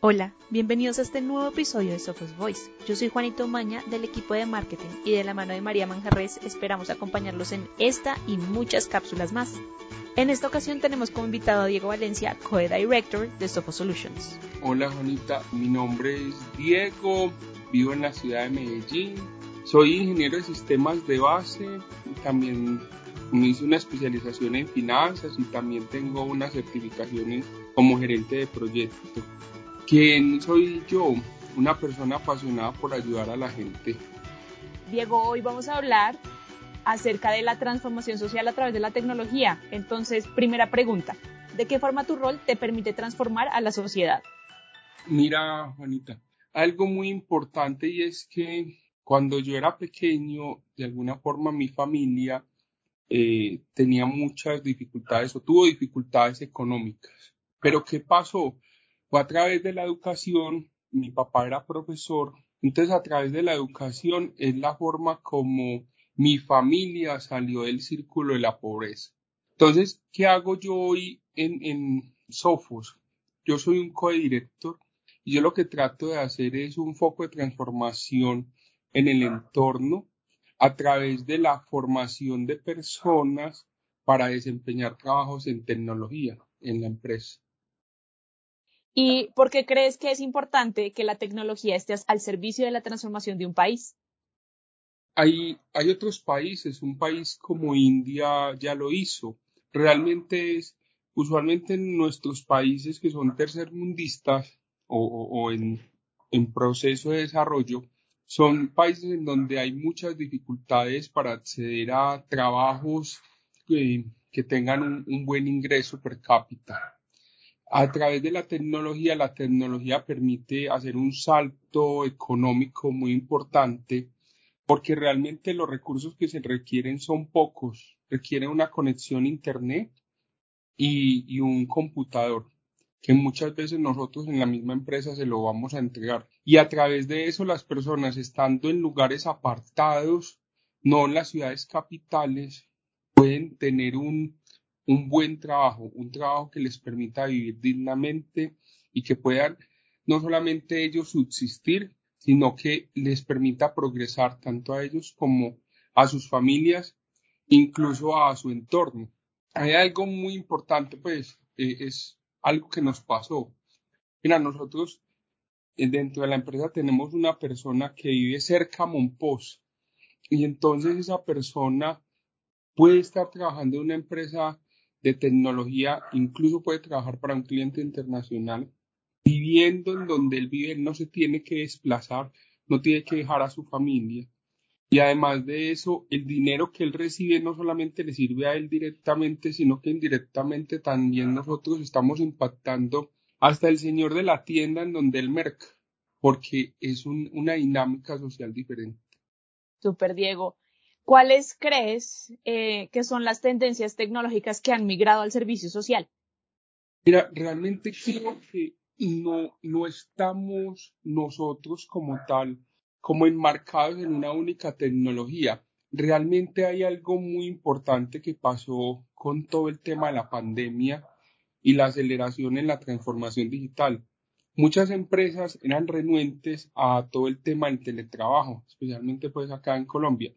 Hola, bienvenidos a este nuevo episodio de Sophos Voice. Yo soy Juanito Maña del equipo de marketing y de la mano de María Manjarres esperamos acompañarlos en esta y muchas cápsulas más. En esta ocasión tenemos como invitado a Diego Valencia, Co-Director de Sophos Solutions. Hola Juanita, mi nombre es Diego, vivo en la ciudad de Medellín, soy ingeniero de sistemas de base, también me hice una especialización en finanzas y también tengo unas certificaciones como gerente de proyecto. ¿Quién soy yo? Una persona apasionada por ayudar a la gente. Diego, hoy vamos a hablar acerca de la transformación social a través de la tecnología. Entonces, primera pregunta, ¿de qué forma tu rol te permite transformar a la sociedad? Mira, Juanita, algo muy importante y es que cuando yo era pequeño, de alguna forma mi familia eh, tenía muchas dificultades o tuvo dificultades económicas. Pero ¿qué pasó? Fue a través de la educación, mi papá era profesor, entonces a través de la educación es la forma como mi familia salió del círculo de la pobreza. Entonces, ¿qué hago yo hoy en, en Sofos? Yo soy un co-director y yo lo que trato de hacer es un foco de transformación en el entorno a través de la formación de personas para desempeñar trabajos en tecnología en la empresa. ¿Y por qué crees que es importante que la tecnología esté al servicio de la transformación de un país? Hay, otros países, un país como India ya lo hizo. Realmente es, usualmente en nuestros países que son tercermundistas o, o, en, proceso de desarrollo, son países en donde hay muchas dificultades para acceder a trabajos que, tengan un buen ingreso per cápita. A través de la tecnología, la tecnología permite hacer un salto económico muy importante porque realmente los recursos que se requieren son pocos. Requieren una conexión a Internet y, y un computador que muchas veces nosotros en la misma empresa se lo vamos a entregar. Y a través de eso las personas estando en lugares apartados, no en las ciudades capitales, pueden tener un, un buen trabajo, un trabajo que les permita vivir dignamente y que puedan no solamente ellos subsistir, sino que les permita progresar tanto a ellos como a sus familias, incluso a su entorno. Hay algo muy importante, pues, eh, es algo que nos pasó. Mira, nosotros eh, dentro de la empresa tenemos una persona que vive cerca a Monpós y entonces esa persona puede estar trabajando en una empresa de tecnología, incluso puede trabajar para un cliente internacional, viviendo en donde él vive, él no se tiene que desplazar, no tiene que dejar a su familia. Y además de eso, el dinero que él recibe no solamente le sirve a él directamente, sino que indirectamente también nosotros estamos impactando hasta el señor de la tienda en donde él merca, porque es una dinámica social diferente. Super Diego. ¿Cuáles crees eh, que son las tendencias tecnológicas que han migrado al servicio social? Mira, realmente creo que no, no estamos nosotros como tal, como enmarcados en una única tecnología. Realmente hay algo muy importante que pasó con todo el tema de la pandemia y la aceleración en la transformación digital. Muchas empresas eran renuentes a todo el tema del teletrabajo, especialmente pues acá en Colombia.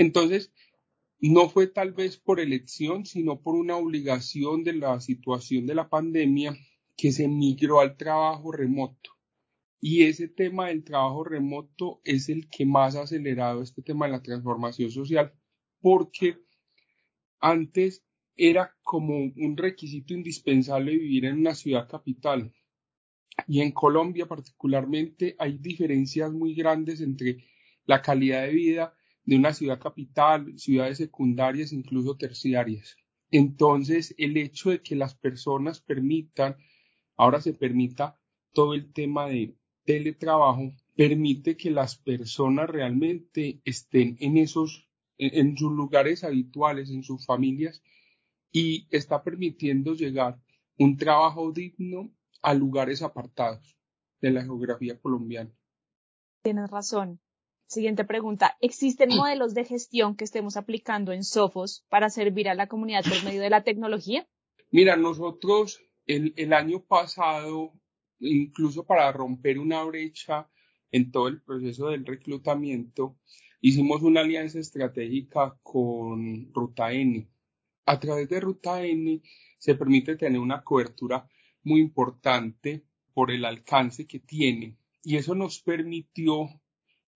Entonces, no fue tal vez por elección, sino por una obligación de la situación de la pandemia que se migró al trabajo remoto. Y ese tema del trabajo remoto es el que más ha acelerado este tema de la transformación social, porque antes era como un requisito indispensable vivir en una ciudad capital. Y en Colombia particularmente hay diferencias muy grandes entre la calidad de vida de una ciudad capital, ciudades secundarias, incluso terciarias. Entonces, el hecho de que las personas permitan, ahora se permita todo el tema de teletrabajo, permite que las personas realmente estén en esos, en, sus lugares habituales, en sus familias, y está permitiendo llegar un trabajo digno a lugares apartados de la geografía colombiana. Tienes razón. Siguiente pregunta. ¿Existen modelos de gestión que estemos aplicando en Sofos para servir a la comunidad por medio de la tecnología? Mira, nosotros el, el año pasado incluso para romper una brecha en todo el proceso del reclutamiento, hicimos una alianza estratégica con Ruta N. A través de Ruta N se permite tener una cobertura muy importante por el alcance que tiene. Y eso nos permitió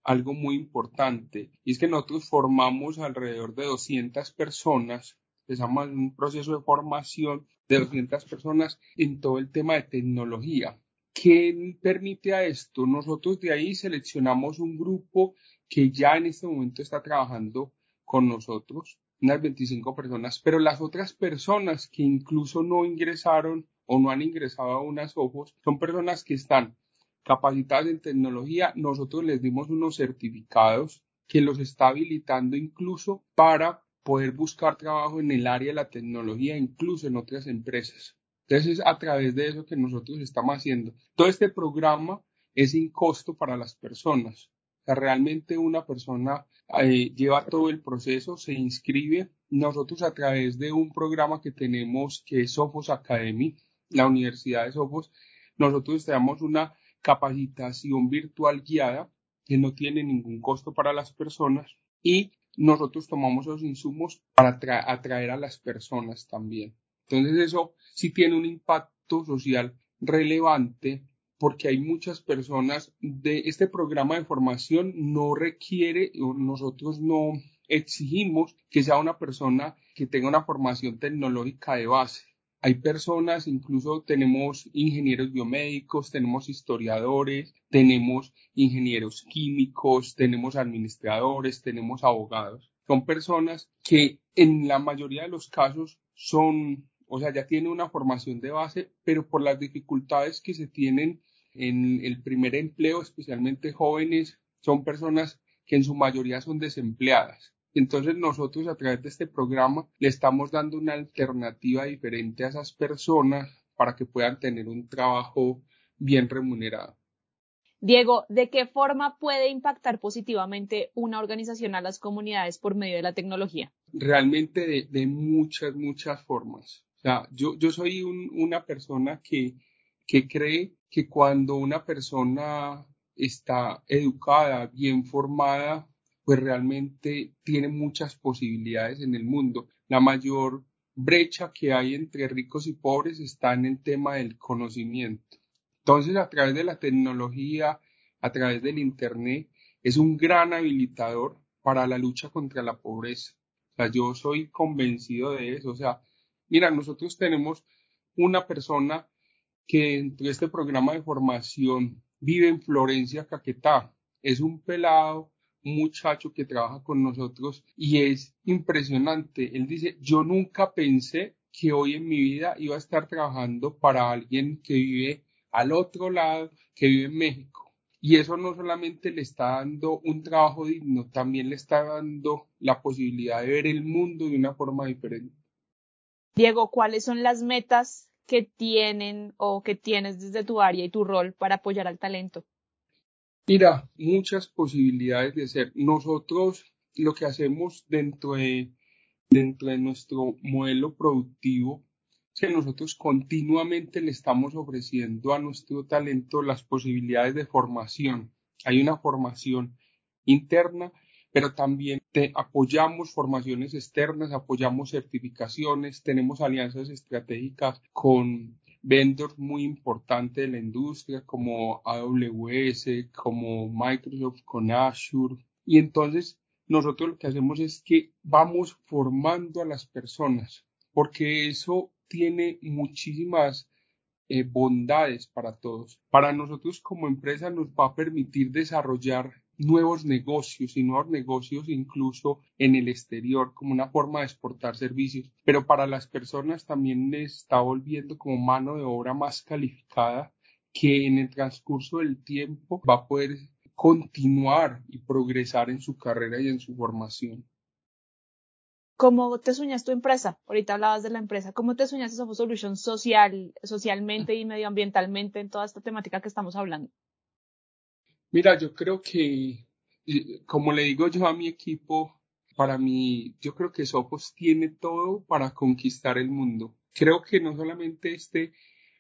algo muy importante, y es que nosotros formamos alrededor de 200 personas, empezamos un proceso de formación de 200 personas en todo el tema de tecnología. ¿Qué permite a esto? Nosotros de ahí seleccionamos un grupo que ya en este momento está trabajando con nosotros, unas 25 personas, pero las otras personas que incluso no ingresaron o no han ingresado a unas ojos son personas que están capacitadas en tecnología. Nosotros les dimos unos certificados que los está habilitando incluso para poder buscar trabajo en el área de la tecnología, incluso en otras empresas. Entonces es a través de eso que nosotros estamos haciendo. Todo este programa es sin costo para las personas. O sea, realmente una persona eh, lleva todo el proceso, se inscribe. Nosotros a través de un programa que tenemos que es Sofos Academy, la Universidad de Sofos, nosotros tenemos una capacitación virtual guiada que no tiene ningún costo para las personas y nosotros tomamos los insumos para atraer a las personas también. Entonces eso sí tiene un impacto social relevante porque hay muchas personas de este programa de formación no requiere nosotros no exigimos que sea una persona que tenga una formación tecnológica de base. Hay personas, incluso tenemos ingenieros biomédicos, tenemos historiadores, tenemos ingenieros químicos, tenemos administradores, tenemos abogados. Son personas que en la mayoría de los casos son, o sea, ya tienen una formación de base, pero por las dificultades que se tienen en el primer empleo, especialmente jóvenes, son personas que en su mayoría son desempleadas. Entonces nosotros a través de este programa le estamos dando una alternativa diferente a esas personas para que puedan tener un trabajo bien remunerado. Diego, ¿de qué forma puede impactar positivamente una organización a las comunidades por medio de la tecnología? Realmente de, muchas, muchas formas. O sea, yo, yo soy una persona que, que cree que cuando una persona está educada, bien formada, pues realmente tiene muchas posibilidades en el mundo. La mayor brecha que hay entre ricos y pobres está en el tema del conocimiento. Entonces, a través de la tecnología, a través del Internet, es un gran habilitador para la lucha contra la pobreza. O sea, yo soy convencido de eso. O sea, mira, nosotros tenemos una persona que dentro de este programa de formación vive en Florencia, Caquetá. Es un pelado muchacho que trabaja con nosotros y es impresionante. Él dice, yo nunca pensé que hoy en mi vida iba a estar trabajando para alguien que vive al otro lado, que vive en México. Y eso no solamente le está dando un trabajo digno, también le está dando la posibilidad de ver el mundo de una forma diferente. Diego, ¿cuáles son las metas que tienen o que tienes desde tu área y tu rol para apoyar al talento? Mira, muchas posibilidades de ser. Nosotros lo que hacemos dentro de, dentro de nuestro modelo productivo es que nosotros continuamente le estamos ofreciendo a nuestro talento las posibilidades de formación. Hay una formación interna, pero también te apoyamos formaciones externas, apoyamos certificaciones, tenemos alianzas estratégicas con vendors muy importantes de la industria como AWS, como Microsoft con Azure. Y entonces nosotros lo que hacemos es que vamos formando a las personas, porque eso tiene muchísimas eh, bondades para todos. Para nosotros como empresa nos va a permitir desarrollar nuevos negocios y nuevos negocios incluso en el exterior como una forma de exportar servicios, pero para las personas también les está volviendo como mano de obra más calificada que en el transcurso del tiempo va a poder continuar y progresar en su carrera y en su formación. ¿Cómo te sueñas tu empresa? Ahorita hablabas de la empresa. ¿Cómo te sueñas Soft Solution social, socialmente y medioambientalmente en toda esta temática que estamos hablando? Mira, yo creo que, como le digo yo a mi equipo, para mí, yo creo que Sofos tiene todo para conquistar el mundo. Creo que no solamente este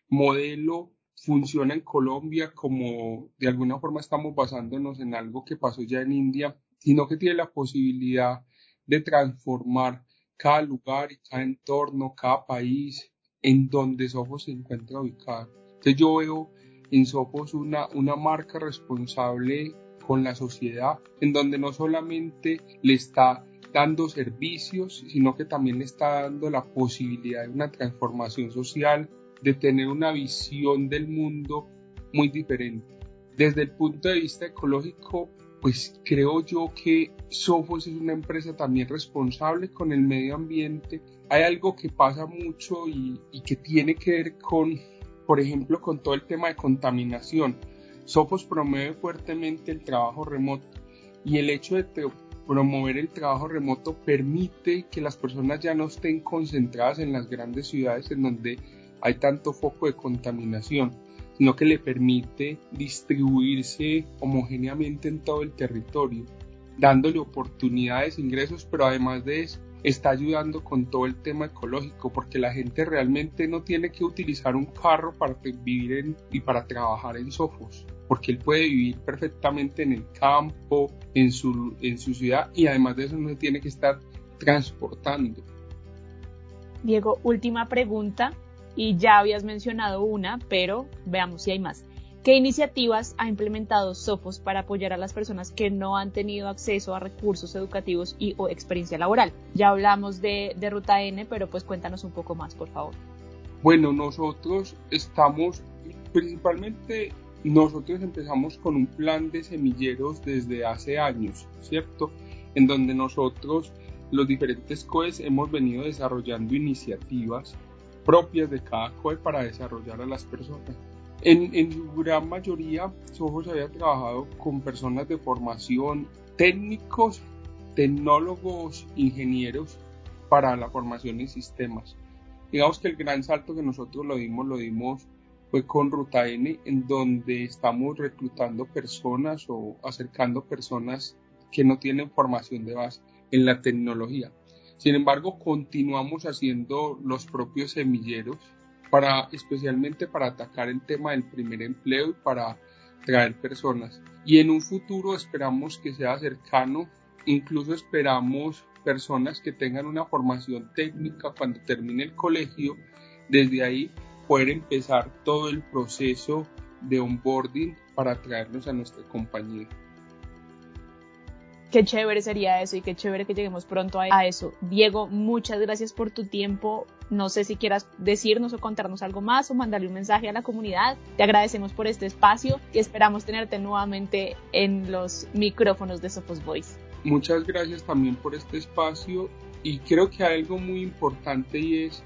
modelo funciona en Colombia, como de alguna forma estamos basándonos en algo que pasó ya en India, sino que tiene la posibilidad de transformar cada lugar y cada entorno, cada país en donde Sofos se encuentra ubicado. Entonces yo veo en Sofos una, una marca responsable con la sociedad, en donde no solamente le está dando servicios, sino que también le está dando la posibilidad de una transformación social, de tener una visión del mundo muy diferente. Desde el punto de vista ecológico, pues creo yo que Sofos es una empresa también responsable con el medio ambiente. Hay algo que pasa mucho y que tiene que ver con, por ejemplo, con todo el tema de contaminación. Sofos promueve fuertemente el trabajo remoto y el hecho de promover el trabajo remoto permite que las personas ya no estén concentradas en las grandes ciudades en donde hay tanto foco de contaminación, sino que le permite distribuirse homogéneamente en todo el territorio, dándole oportunidades, ingresos, pero además de eso, está ayudando con todo el tema ecológico, porque la gente realmente no tiene que utilizar un carro para vivir y para trabajar en Sofos, porque él puede vivir perfectamente en el campo, en su, en su ciudad, y además de eso no se tiene que estar transportando. Diego, última pregunta, y ya habías mencionado una, pero veamos si hay más. ¿Qué iniciativas ha implementado Sofos para apoyar a las personas que no han tenido acceso a recursos educativos y o experiencia laboral? Ya hablamos de, Ruta N, pero pues cuéntanos un poco más, por favor. Bueno, nosotros estamos, principalmente nosotros empezamos con un plan de semilleros desde hace años, ¿cierto? En donde nosotros, los diferentes COEs, hemos venido desarrollando iniciativas propias de cada COE para desarrollar a las personas. En, gran mayoría, Sojos había trabajado con personas de formación, técnicos, tecnólogos, ingenieros para la formación en sistemas. Digamos que el gran salto que nosotros lo dimos, lo dimos fue con Ruta N, en donde estamos reclutando personas o acercando personas que no tienen formación de base en la tecnología. Sin embargo, continuamos haciendo los propios semilleros para, especialmente para atacar el tema del primer empleo y para traer personas. Y en un futuro esperamos que sea cercano, incluso esperamos personas que tengan una formación técnica cuando termine el colegio, desde ahí poder empezar todo el proceso de onboarding para traernos a nuestra compañía qué chévere sería eso y qué chévere que lleguemos pronto a eso. Diego, muchas gracias por tu tiempo. No sé si quieras decirnos o contarnos algo más o mandarle un mensaje a la comunidad. Te agradecemos por este espacio y esperamos tenerte nuevamente en los micrófonos de Sophos Voice. Muchas gracias también por este espacio y creo que hay algo muy importante y es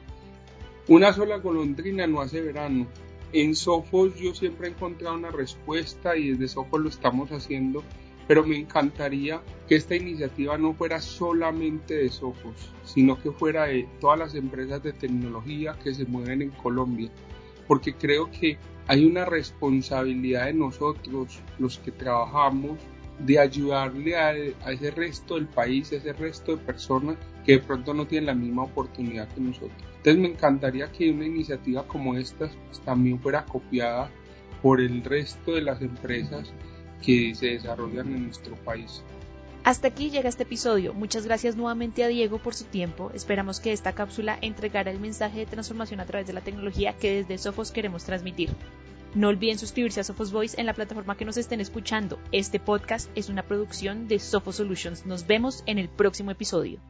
una sola golondrina no hace verano. En Sofos yo siempre he encontrado una respuesta y desde Sofos lo estamos haciendo pero me encantaría que esta iniciativa no fuera solamente de Sofos, sino que fuera de todas las empresas de tecnología que se mueven en Colombia, porque creo que hay una responsabilidad de nosotros, los que trabajamos, de ayudarle a, ese resto del país, a ese resto de personas que de pronto no tienen la misma oportunidad que nosotros. Entonces me encantaría que una iniciativa como esta también fuera copiada por el resto de las empresas que se desarrollan en nuestro país. Hasta aquí llega este episodio. Muchas gracias nuevamente a Diego por su tiempo. Esperamos que esta cápsula entregara el mensaje de transformación a través de la tecnología que desde Sofos queremos transmitir. No olviden suscribirse a Sophos Voice en la plataforma que nos estén escuchando. Este podcast es una producción de Sophos Solutions. Nos vemos en el próximo episodio.